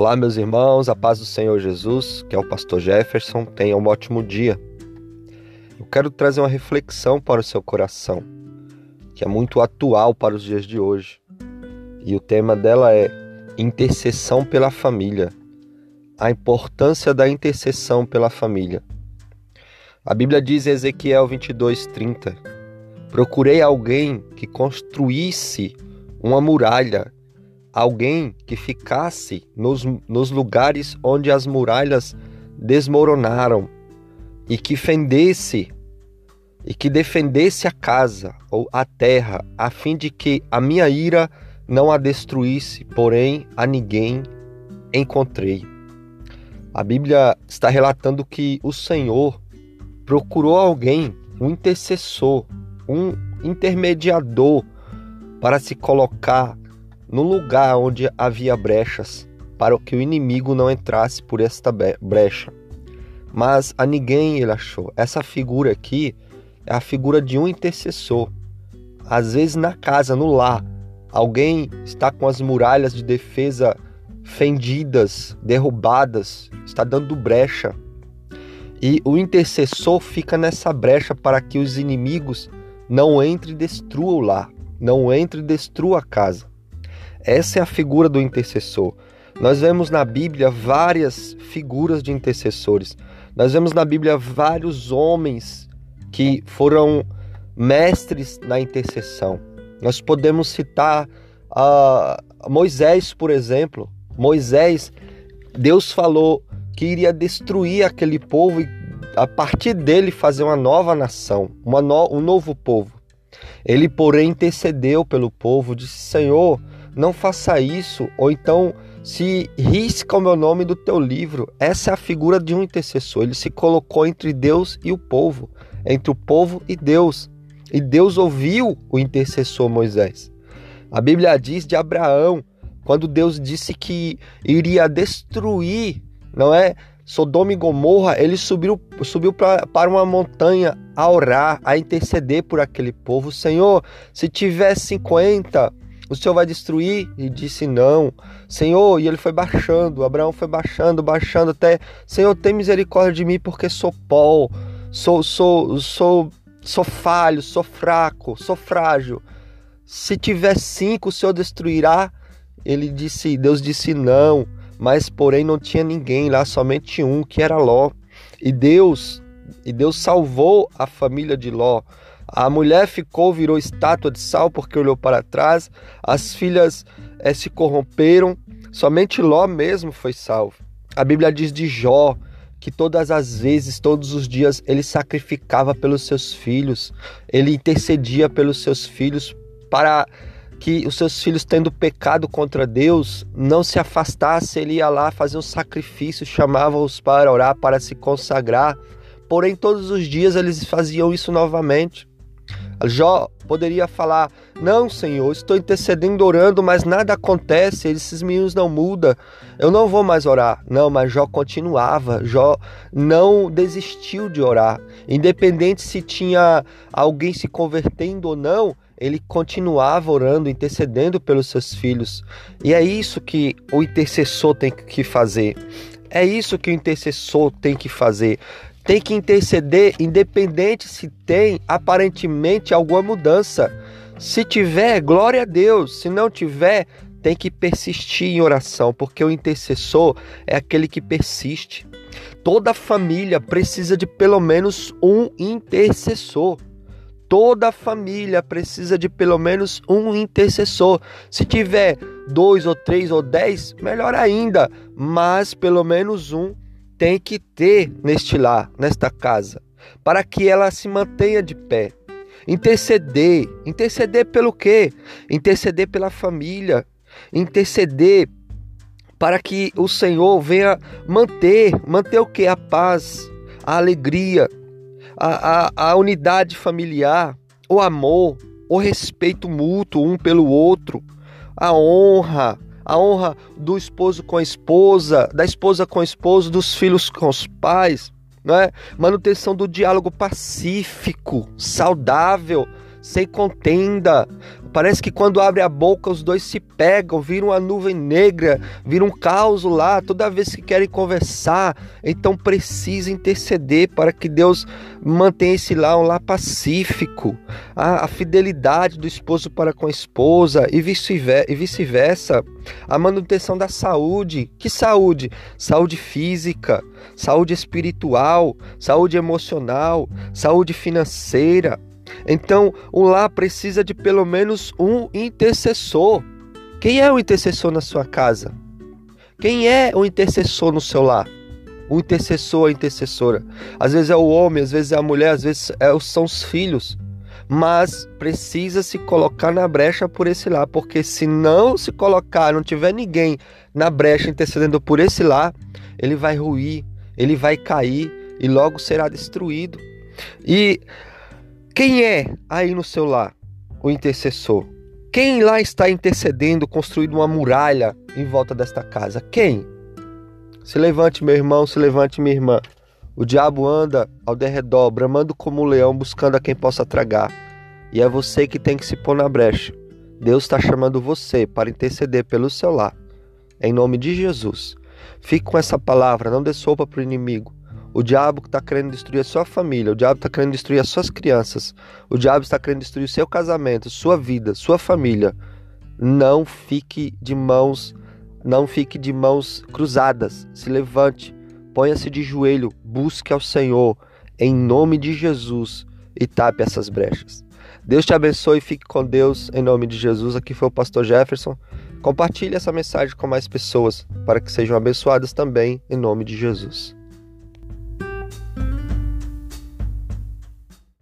Olá, meus irmãos, a paz do Senhor Jesus, que é o pastor Jefferson, tenha um ótimo dia. Eu quero trazer uma reflexão para o seu coração, que é muito atual para os dias de hoje. E o tema dela é intercessão pela família. A importância da intercessão pela família. A Bíblia diz em Ezequiel 22:30: Procurei alguém que construísse uma muralha alguém que ficasse nos, nos lugares onde as muralhas desmoronaram e que fendesse e que defendesse a casa ou a terra, a fim de que a minha ira não a destruísse, porém a ninguém encontrei. A Bíblia está relatando que o Senhor procurou alguém, um intercessor, um intermediador para se colocar no lugar onde havia brechas, para que o inimigo não entrasse por esta brecha. Mas a ninguém ele achou. Essa figura aqui é a figura de um intercessor. Às vezes na casa, no lar, alguém está com as muralhas de defesa fendidas, derrubadas, está dando brecha. E o intercessor fica nessa brecha para que os inimigos não entrem e destruam lar, não entrem e destruam a casa. Essa é a figura do intercessor. Nós vemos na Bíblia várias figuras de intercessores. Nós vemos na Bíblia vários homens que foram mestres na intercessão. Nós podemos citar uh, Moisés, por exemplo. Moisés, Deus falou que iria destruir aquele povo e a partir dele fazer uma nova nação, uma no, um novo povo. Ele, porém, intercedeu pelo povo, disse: Senhor, não faça isso, ou então se risca o meu nome do teu livro. Essa é a figura de um intercessor. Ele se colocou entre Deus e o povo, entre o povo e Deus. E Deus ouviu o intercessor Moisés. A Bíblia diz de Abraão, quando Deus disse que iria destruir, não é? Sodoma e Gomorra, ele subiu, subiu pra, para uma montanha a orar, a interceder por aquele povo. Senhor, se tiver 50, o Senhor vai destruir? E disse: Não. Senhor, e ele foi baixando, Abraão foi baixando, baixando até, Senhor, tem misericórdia de mim porque sou pó, sou, sou, sou, sou falho, sou fraco, sou frágil. Se tiver cinco, o Senhor destruirá? Ele disse, Deus disse não, mas porém não tinha ninguém lá, somente um, que era Ló. E Deus, e Deus salvou a família de Ló. A mulher ficou, virou estátua de sal porque olhou para trás. As filhas é, se corromperam. Somente Ló mesmo foi salvo. A Bíblia diz de Jó que todas as vezes, todos os dias, ele sacrificava pelos seus filhos, ele intercedia pelos seus filhos para que os seus filhos, tendo pecado contra Deus, não se afastassem. Ele ia lá fazer um sacrifício, chamava-os para orar, para se consagrar. Porém, todos os dias eles faziam isso novamente. Jó poderia falar: Não, Senhor, estou intercedendo, orando, mas nada acontece, esses meninos não mudam, eu não vou mais orar. Não, mas Jó continuava, Jó não desistiu de orar. Independente se tinha alguém se convertendo ou não, ele continuava orando, intercedendo pelos seus filhos. E é isso que o intercessor tem que fazer. É isso que o intercessor tem que fazer tem que interceder, independente se tem aparentemente alguma mudança. Se tiver, glória a Deus. Se não tiver, tem que persistir em oração, porque o intercessor é aquele que persiste. Toda família precisa de pelo menos um intercessor. Toda família precisa de pelo menos um intercessor. Se tiver dois ou três ou dez, melhor ainda, mas pelo menos um tem que ter neste lar, nesta casa, para que ela se mantenha de pé. Interceder, interceder pelo quê? Interceder pela família, interceder para que o Senhor venha manter, manter o que? A paz, a alegria, a, a, a unidade familiar, o amor, o respeito mútuo um pelo outro, a honra, a honra do esposo com a esposa, da esposa com o esposo, dos filhos com os pais, não é? Manutenção do diálogo pacífico, saudável, sem contenda, Parece que quando abre a boca os dois se pegam, viram uma nuvem negra, viram um caos lá, toda vez que querem conversar. Então precisa interceder para que Deus mantenha esse lá um lar pacífico. A, a fidelidade do esposo para com a esposa e vice-versa. A manutenção da saúde. Que saúde? Saúde física, saúde espiritual, saúde emocional, saúde financeira então, o lar precisa de pelo menos um intercessor. Quem é o intercessor na sua casa? Quem é o intercessor no seu lar? O intercessor, a intercessora. Às vezes é o homem, às vezes é a mulher, às vezes é, são os filhos. Mas precisa se colocar na brecha por esse lar, porque se não se colocar, não tiver ninguém na brecha intercedendo por esse lar, ele vai ruir, ele vai cair e logo será destruído. E quem é aí no seu lar o intercessor? Quem lá está intercedendo, construindo uma muralha em volta desta casa? Quem? Se levante, meu irmão, se levante, minha irmã. O diabo anda ao derredor, bramando como um leão, buscando a quem possa tragar. E é você que tem que se pôr na brecha. Deus está chamando você para interceder pelo seu lar. Em nome de Jesus. Fique com essa palavra, não dê sopa para o inimigo. O diabo está querendo destruir a sua família, o diabo está querendo destruir as suas crianças, o diabo está querendo destruir o seu casamento, sua vida, sua família. Não fique de mãos, não fique de mãos cruzadas. Se levante, ponha-se de joelho, busque ao Senhor em nome de Jesus e tape essas brechas. Deus te abençoe e fique com Deus em nome de Jesus. Aqui foi o pastor Jefferson. Compartilhe essa mensagem com mais pessoas para que sejam abençoadas também em nome de Jesus.